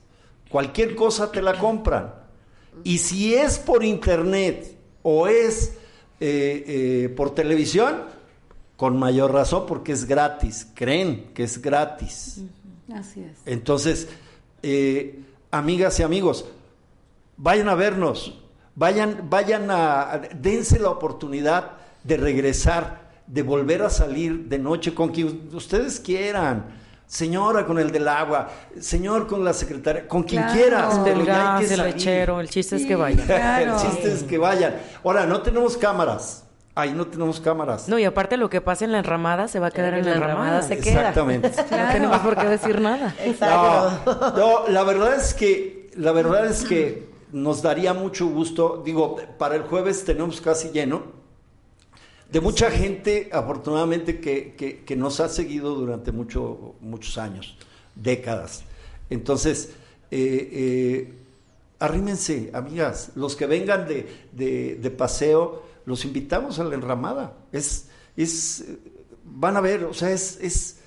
cualquier cosa te la compran. Y si es por internet o es eh, eh, por televisión, con mayor razón porque es gratis, creen que es gratis. Así es. Entonces, eh, amigas y amigos, vayan a vernos, vayan, vayan a, dense la oportunidad de regresar, de volver a salir de noche con quien ustedes quieran. señora con el del agua, señor con la secretaria, con quien Claro. quieras. El pero del ya hay gas, que el salir. lechero, el chiste es que vayan. Claro. el chiste es que vayan. Ahora, no tenemos cámaras. Ahí no tenemos cámaras. No, y aparte lo que pasa en la enramada se va a quedar en la enramada. se queda. Exactamente. No tenemos por qué decir nada. Exacto. No, no, la verdad es que, la verdad es que nos daría mucho gusto, digo, para el jueves tenemos casi lleno, de mucha gente, afortunadamente, que, que- nos ha seguido durante mucho, muchos años, décadas. Entonces, eh, eh, arrímense, amigas, los que vengan de, de- de paseo, los invitamos a la enramada. Es, es, van a ver, o sea, es, es,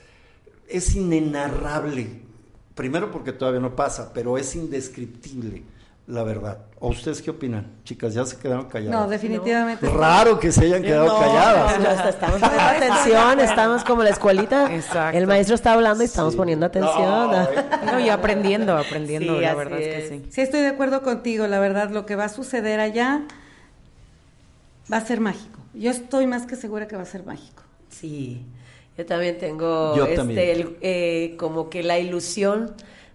es inenarrable. Primero porque todavía no pasa, pero es indescriptible, la verdad. ¿O ustedes qué opinan? Chicas, ya se quedaron calladas. No, definitivamente. Raro que se hayan quedado No, calladas. no, estamos poniendo atención, estamos como la escuelita. Exacto. El maestro está hablando y estamos Sí. poniendo atención. No, y aprendiendo, aprendiendo, Sí, la verdad es. es. que sí. Sí, estoy de acuerdo contigo, la verdad, lo que va a suceder allá va a ser mágico. Yo estoy más que segura que va a ser mágico. Sí, yo también tengo Yo este, también. el- eh, como que la ilusión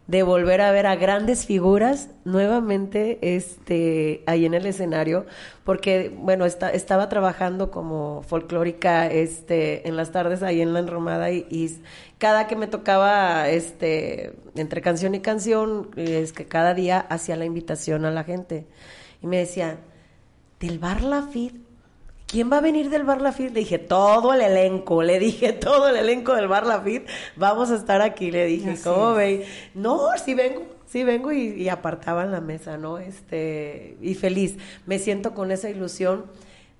de volver a ver a grandes figuras nuevamente este, ahí en el escenario, porque bueno, esta- estaba trabajando como folclórica este, en las tardes ahí en la enromada y, y cada que me tocaba este, entre canción y canción, es que cada día hacía la invitación a la gente. Y me decía, del bar Lafitte ¿Quién va a venir del Bar Lafitte? Le dije, todo el elenco, le dije, todo el elenco del Bar Lafitte, vamos a estar aquí, le dije, Así ¿cómo ve? No, sí vengo, sí vengo y, y apartaban la mesa, ¿no? Este, y feliz, me siento con esa ilusión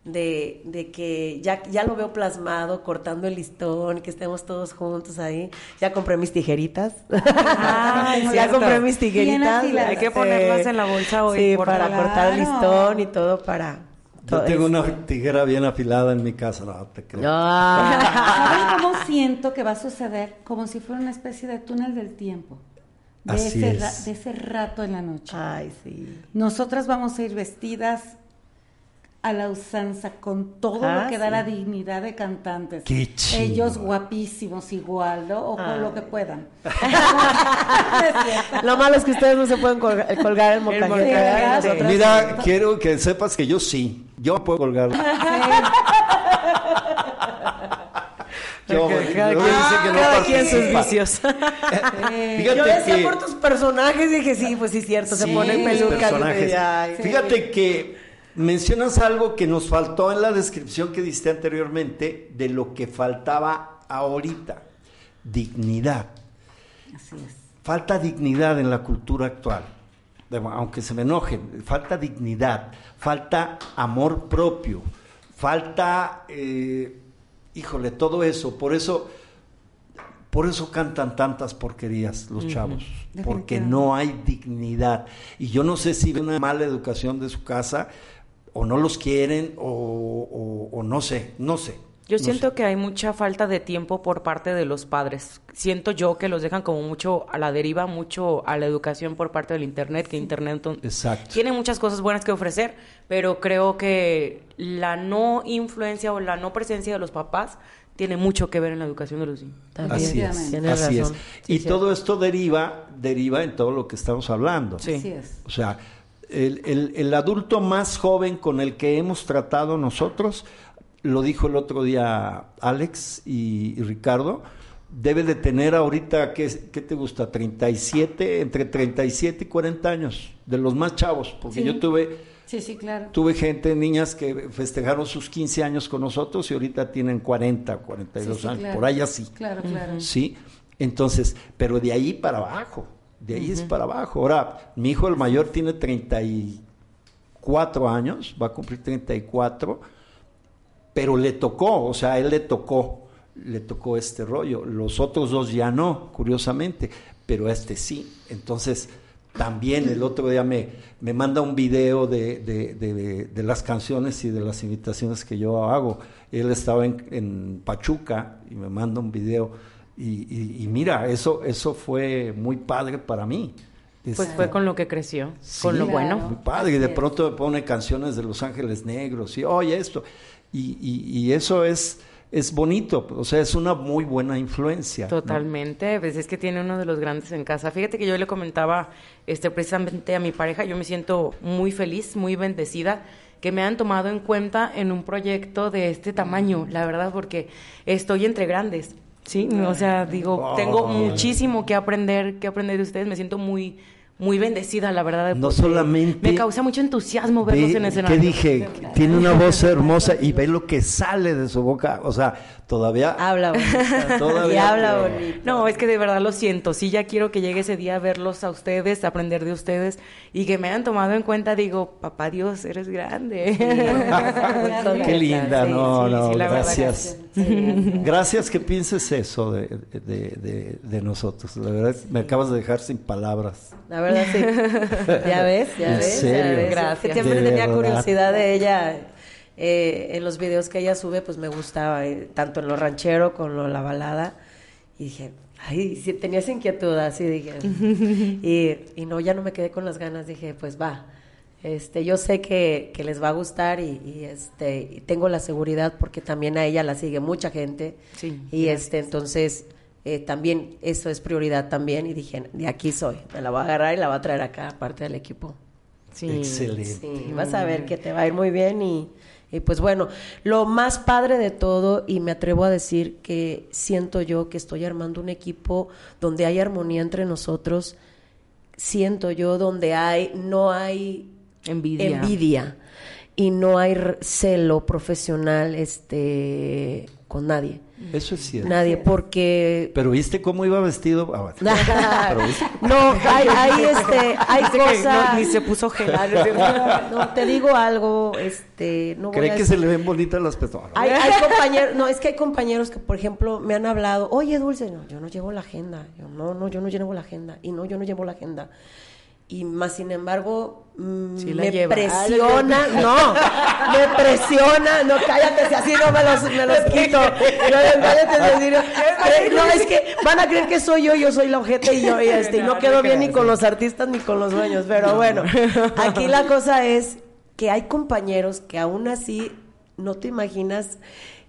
de, de que ya, ya lo veo plasmado, cortando el listón, que estemos todos juntos ahí. Ya compré mis tijeritas. Ay, ya cierto. compré mis tijeritas. afiladas. Hay que este, ponerlas en la bolsa hoy, Sí, para cortar el listón y todo para... Yo tengo esto. una tijera bien afilada en mi casa, no te creo. Ah. ¿Saben cómo siento que va a suceder? Como si fuera una especie de túnel del tiempo. De, Así ese, es. ra- de ese rato en la noche. Ay, sí. Nosotras vamos a ir vestidas a la usanza con todo Ah, lo que da la dignidad de cantantes. Qué chido. Ellos guapísimos igual, ¿no? O con lo que puedan. Lo malo es que ustedes no se pueden colgar, colgar el Mira, quiero que sepas que yo sí, yo puedo colgar. Yo, Cada quien- dice que no cada quien sus vicios. Fíjate Yo decía que- por tus personajes, dije, sí, pues sí, cierto, se ponen pelucas. Fíjate que mencionas algo que nos faltó en la descripción que diste anteriormente de lo que faltaba ahorita. Dignidad. Así es. Falta dignidad en la cultura actual. Aunque se me enojen, falta dignidad, falta amor propio, falta, eh, híjole, todo eso. Por eso, por eso cantan tantas porquerías los chavos, porque no hay dignidad. Y yo no sé si una mala educación de su casa, o no los quieren, o, o- o no sé, no sé. Yo no siento sé. que hay mucha falta de tiempo por parte de los padres. Siento yo que los dejan como mucho a la deriva, mucho a la educación por parte del Internet, que Internet Exacto. tiene muchas cosas buenas que ofrecer, pero creo que la no influencia o la no presencia de los papás tiene mucho que ver en la educación de los niños. También, Así es, tienes así razón. es. Sí, y cierto. todo esto deriva, deriva en todo lo que estamos hablando. Sí. Así es. O sea, el, el- el adulto más joven con el que hemos tratado nosotros, lo dijo el otro día Alex y, y Ricardo, debe de tener ahorita, ¿qué, qué te gusta? 37, entre 37 y 40 años, de los más chavos, porque Sí. yo tuve, Sí, sí, claro. tuve gente, niñas que festejaron sus 15 años con nosotros y ahorita tienen 40, 42 Sí, sí, años, claro. por ahí así. Claro, claro. Sí, entonces, pero de ahí para abajo, de ahí es para abajo. Ahora, mi hijo el mayor tiene 34 años, va a cumplir 34, pero le tocó, o sea, a él le tocó, le tocó este rollo. Los otros dos ya no, curiosamente, pero este sí. Entonces, también el otro día me, me manda un video de, de- de- de las canciones y de las invitaciones que yo hago. Él estaba en, en Pachuca y me manda un video. Y, y- y mira, eso, eso fue muy padre para mí. Pues Este, fue con lo que creció, Sí, con lo Claro. bueno. muy padre, y de pronto me pone canciones de Los Ángeles Negros y oye esto. Y, y- y eso es, es bonito, o sea, es una muy buena influencia. ¿no? Totalmente, pues es que tiene uno de los grandes en casa. Fíjate que yo le comentaba este precisamente a mi pareja, yo me siento muy feliz, muy bendecida que me han tomado en cuenta en un proyecto de este tamaño, la verdad, porque estoy entre grandes. Sí, o sea, digo, tengo muchísimo que aprender, que aprender de ustedes, me siento muy muy bendecida, la verdad. No solamente. Me causa mucho entusiasmo verlos ve- en escenario. ¿Qué dije? Tiene una voz hermosa y ve lo que sale de su boca. O sea, todavía. Habla bonito. Todavía y habla bonito. No, es que de verdad lo siento. Sí, ya quiero que llegue ese día a verlos a ustedes, a aprender de ustedes y que me hayan tomado en cuenta. Digo, papá Dios, eres grande. Qué linda, Sí, no, sí, no, sí, la verdad, gracias. Gracias que pienses eso de, de, de- de nosotros. La verdad, me acabas de dejar sin palabras. La verdad, sí. Ya ves, ya ¿En ves. ya ves. Gracias. Siempre De tenía verdad. curiosidad de ella. eh, en los videos que ella sube, pues me gustaba, eh, tanto en lo ranchero como en lo la balada. Y dije, ay, sí, tenía esa inquietud, así dije. y, y no, ya no me quedé con las ganas, dije, pues va. Este, yo sé que, que les va a gustar y, y, este, y tengo la seguridad porque también a ella la sigue mucha gente. Sí, y gracias. este, entonces eh, también eso es prioridad también y dije, de aquí soy, me la voy a agarrar y la voy a traer acá, parte del equipo. Sí. Excelente. Sí, vas a ver que te va a ir muy bien y, y pues bueno, lo más padre de todo y me atrevo a decir que siento yo que estoy armando un equipo donde hay armonía entre nosotros, siento yo donde hay, no hay Envidia. envidia y no hay celo profesional este con nadie. Eso es cierto. Nadie, porque Pero viste cómo iba vestido. Ah, bueno. Pero viste- no, hay, hay este, hay cosas. no, ni se puso gel. ¿no te digo algo, este, no voy ¿Cree a que se le ven bonitas las? Hay, hay compañeros, no, es que hay compañeros que, por ejemplo, me han hablado, oye, Dulce, no, yo no llevo la agenda, yo no, no, yo no llevo la agenda, y no, yo no llevo la agenda. Y más sin embargo, mm, Sí me lleva. presiona, no, me presiona, no, cállate, si así no me los, me los quito. No, cállate, serio. Eh, No, es que van a creer que soy yo, yo soy la ojete y yo, y este, y no No, quedo no bien ni con los artistas ni con los dueños, pero bueno, aquí la cosa es que hay compañeros que aún así no te imaginas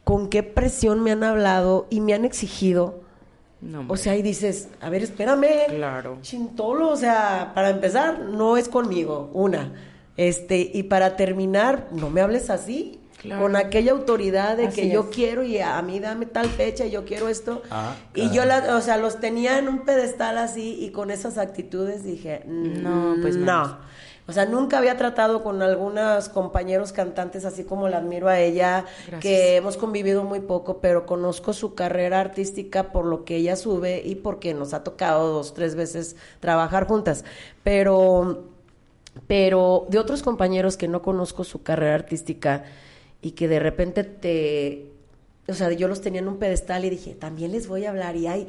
con qué presión me han hablado y me han exigido. No, O sea, y dices, a ver, espérame. Claro. Chintolo, o sea, para empezar, no es conmigo, una. Este, y para terminar, no me hables así. Claro. Con aquella autoridad de Así que yo quiero y a mí dame tal fecha y yo quiero esto. Ah, y yo, la, o sea, los tenía en un pedestal así y con esas actitudes dije, No, pues no. menos. O sea, nunca había tratado con algunos compañeros cantantes así como la admiro a ella, Gracias. que hemos convivido muy poco, pero conozco su carrera artística por lo que ella sube y porque nos ha tocado dos, tres veces trabajar juntas. Pero, pero de otros compañeros que no conozco su carrera artística y que de repente te, o sea, yo los tenía en un pedestal y dije, también les voy a hablar y hay,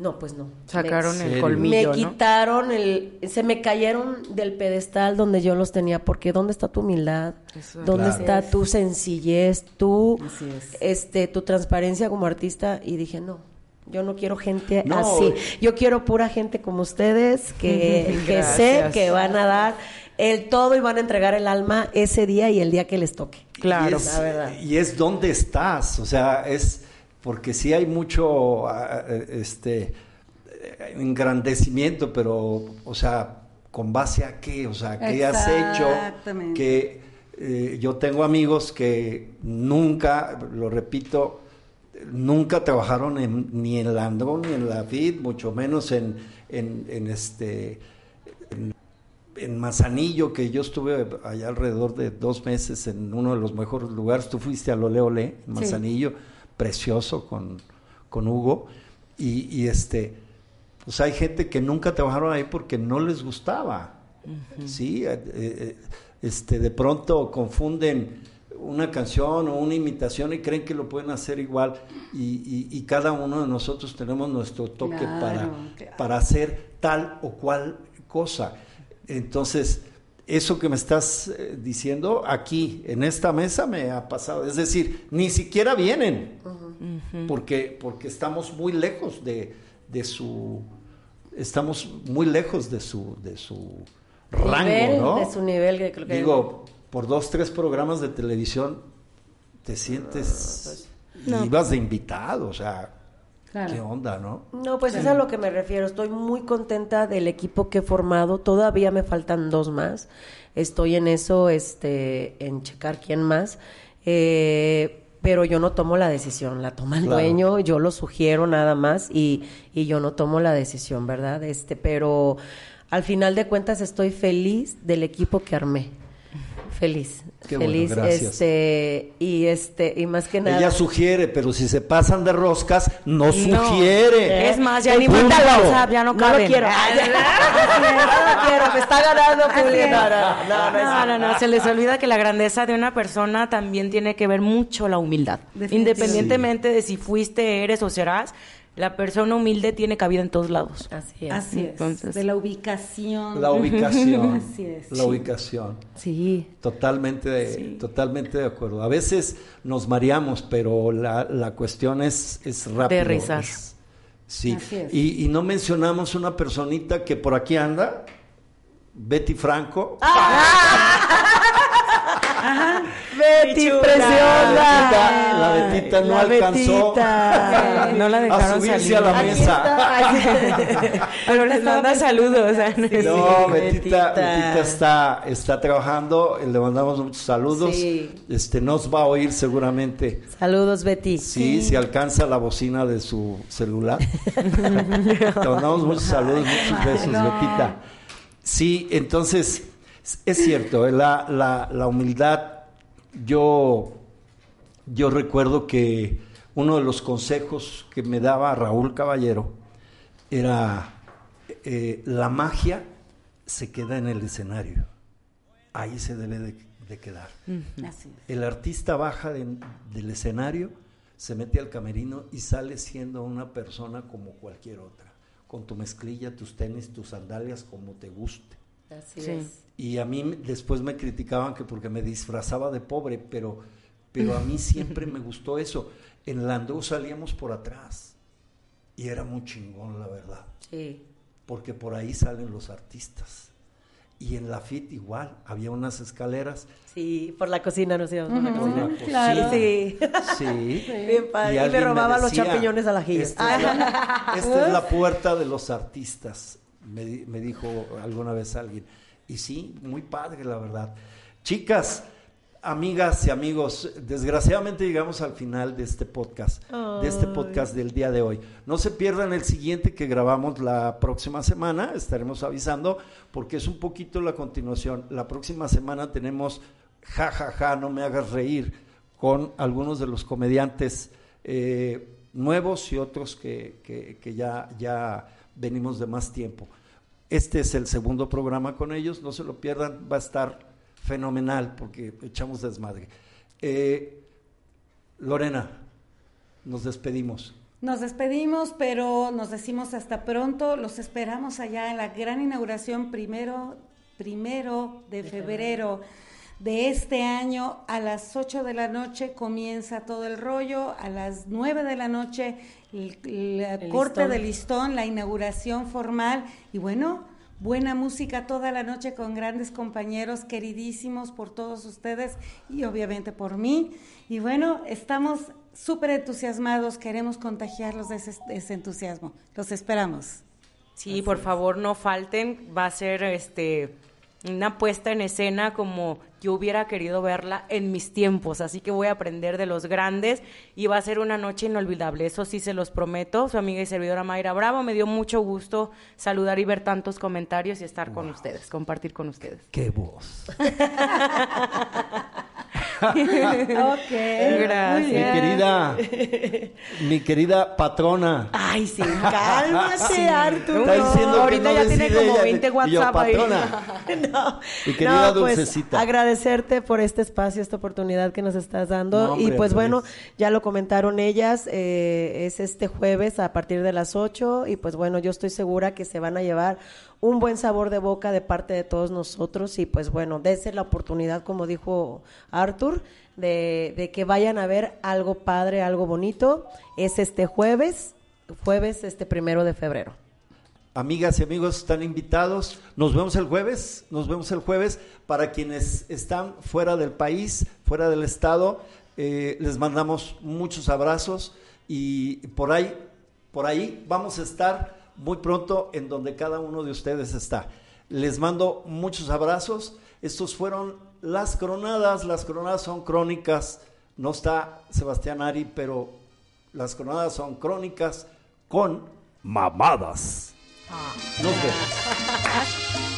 no, pues no. Sacaron Me- el serio? colmillo, me ¿no? quitaron el, se me cayeron del pedestal donde yo los tenía, porque ¿dónde está tu humildad? Eso es. ¿Dónde Claro. está tu sencillez, tu, Así es. este, tu transparencia como artista? Y dije, no, yo no quiero gente No. así. Yo quiero pura gente como ustedes, que, que sé que van a dar el todo y van a entregar el alma ese día y el día que les toque. Claro. Y es, La verdad. y es dónde estás, o sea, es porque sí hay mucho ah, eh, este eh, engrandecimiento, pero, o sea, ¿con base a qué? O sea, ¿qué has hecho? Exactamente. Que eh, yo tengo amigos que nunca, lo repito, nunca trabajaron en- ni en la Andrón ni en la FIT, mucho menos en, en, en este en Manzanillo, que yo estuve allá alrededor de dos meses en uno de los mejores lugares. Tú fuiste al Ole Ole, en Manzanillo, precioso con, con Hugo. Y, y, este, pues hay gente que nunca trabajaron ahí porque no les gustaba. Sí, Eh, eh, este, de pronto confunden una canción o una imitación y creen que lo pueden hacer igual. Y, y- y cada uno de nosotros tenemos nuestro toque Claro, para, claro. para hacer tal o cual cosa. Entonces, eso que me estás eh, diciendo aquí, en esta mesa, me ha pasado. Es decir, ni siquiera vienen, porque, porque estamos muy lejos de, de su... Estamos muy lejos de su, de su rango, Nivel, ¿no? De su nivel. que creo que- Digo, por dos, tres programas de televisión, te sientes... ibas de invitado, o sea, ¿qué onda, no? No, pues es a lo que me refiero. Estoy muy contenta del equipo que he formado. Todavía me faltan dos más. Estoy en eso, este, en checar quién más. Eh, pero yo no tomo la decisión, la toma el dueño, yo lo sugiero nada más y, y yo no tomo la decisión, ¿verdad? Este, pero al final de cuentas estoy feliz del equipo que armé. Feliz. Qué feliz. bueno, gracias. Este, y este, y más que nada. Ella sugiere, pero si se pasan de roscas, no, sugiere. Es más, ya ni manda WhatsApp, ya no No lo caben. quiero. Ah, no lo quiero, me está ganando Juli. No, no, no, se les olvida que la grandeza de una persona también tiene que ver mucho la humildad. Independientemente de si fuiste, eres o serás, la persona humilde tiene cabida en todos lados. Así es. Así es. Entonces- de la ubicación. La ubicación. Así es. La ubicación. Sí. Totalmente de, totalmente de acuerdo. A veces nos mareamos, pero la, la cuestión es, es rápido. Aterrizar. es- sí. Así es. Y, y no mencionamos una personita que por aquí anda, Betty Franco. Betty, chula. preciosa. La Betita, la Betita no La alcanzó Betita. No la a dejaron subirse salir. a la mesa. Pero les manda saludos. No, Sí, Betita, Betita. Betita está, está trabajando, le mandamos muchos saludos. Sí. Este nos va a oír seguramente. Saludos, Betty. Sí, si alcanza la bocina de su celular. Te mandamos muchos saludos, muchos besos, Betita. Sí, entonces, es cierto, eh, la, la, la humildad, yo, yo recuerdo que uno de los consejos que me daba Raúl Caballero era, eh, la magia se queda en el escenario, ahí se debe de, de quedar. Así es. El artista baja de- del escenario, se mete al camerino y sale siendo una persona como cualquier otra, con tu mezclilla, tus tenis, tus sandalias, como te guste. Así Sí. es. Y a mí me- después me criticaban que porque me disfrazaba de pobre, pero, pero a mí siempre me gustó eso. En Landau salíamos por atrás y era muy chingón, la verdad, Sí. porque por ahí salen los artistas. Y en la FIT igual, había unas escaleras Sí, por la cocina nos íbamos por la por la cocina. cocina. Sí. Sí. Bien padre. Y, me alguien robaba los champiñones. Esta, es la, esta es la puerta de los artistas, me, me dijo alguna vez alguien. Y sí, muy padre, la verdad. Chicas, amigas y amigos, desgraciadamente llegamos al final de este podcast, de este podcast del día de hoy. No se pierdan el siguiente que grabamos la próxima semana, estaremos avisando, porque es un poquito la continuación. La próxima semana tenemos Ja, ja, ja, no me hagas reír, con algunos de los comediantes eh, nuevos y otros que, que- que ya, ya venimos de más tiempo. Este es el segundo programa con ellos, no se lo pierdan, va a estar fenomenal porque echamos desmadre. Eh, Lorena, nos despedimos. Nos despedimos, pero nos decimos hasta pronto. Los esperamos allá en la gran inauguración primero, primero de febrero de este año. A las 8 de la noche comienza todo el rollo. A las 9 de la noche el, corte listón. del listón, la inauguración formal. Y bueno, buena música toda la noche con grandes compañeros queridísimos por todos ustedes y obviamente por mí. Y bueno, estamos súper entusiasmados, queremos contagiarlos de ese, de ese entusiasmo. Los esperamos. Sí, por favor, no falten. Va a ser este una puesta en escena como yo hubiera querido verla en mis tiempos. Así que voy a aprender de los grandes y va a ser una noche inolvidable. Eso sí se los prometo. Su amiga y servidora Mayra Bravo. Me dio mucho gusto saludar y ver tantos comentarios y estar con ustedes, compartir con ustedes. ¡Qué voz! Ok. Gracias. Mi querida, mi querida patrona. Ay, sí, cálmate, Arturo. Está diciendo que ahorita no ya tiene como ella, 20 y yo, WhatsApp ahí. patrona. No, Mi querida no, pues, Dulcecita. agradecerte por este espacio, esta oportunidad que nos estás dando. No, hombre, y pues al bueno, ya lo comentaron ellas, eh, es este jueves a partir de las 8 y pues bueno, yo estoy segura que se van a llevar un buen sabor de boca de parte de todos nosotros y pues bueno, dése la oportunidad, como dijo Arthur, de, de que vayan a ver algo padre, algo bonito. Es este jueves, jueves este primero de febrero. Amigas y amigos están invitados. Nos vemos el jueves. Nos vemos el jueves. Para quienes están fuera del país, fuera del estado, Eh, les mandamos muchos abrazos y por ahí, por ahí vamos a estar muy pronto en donde cada uno de ustedes está. Les mando muchos abrazos. Estos fueron las coronadas. Las coronadas son crónicas. No está Sebastián Ari, pero las coronadas son crónicas con mamadas. Nos vemos.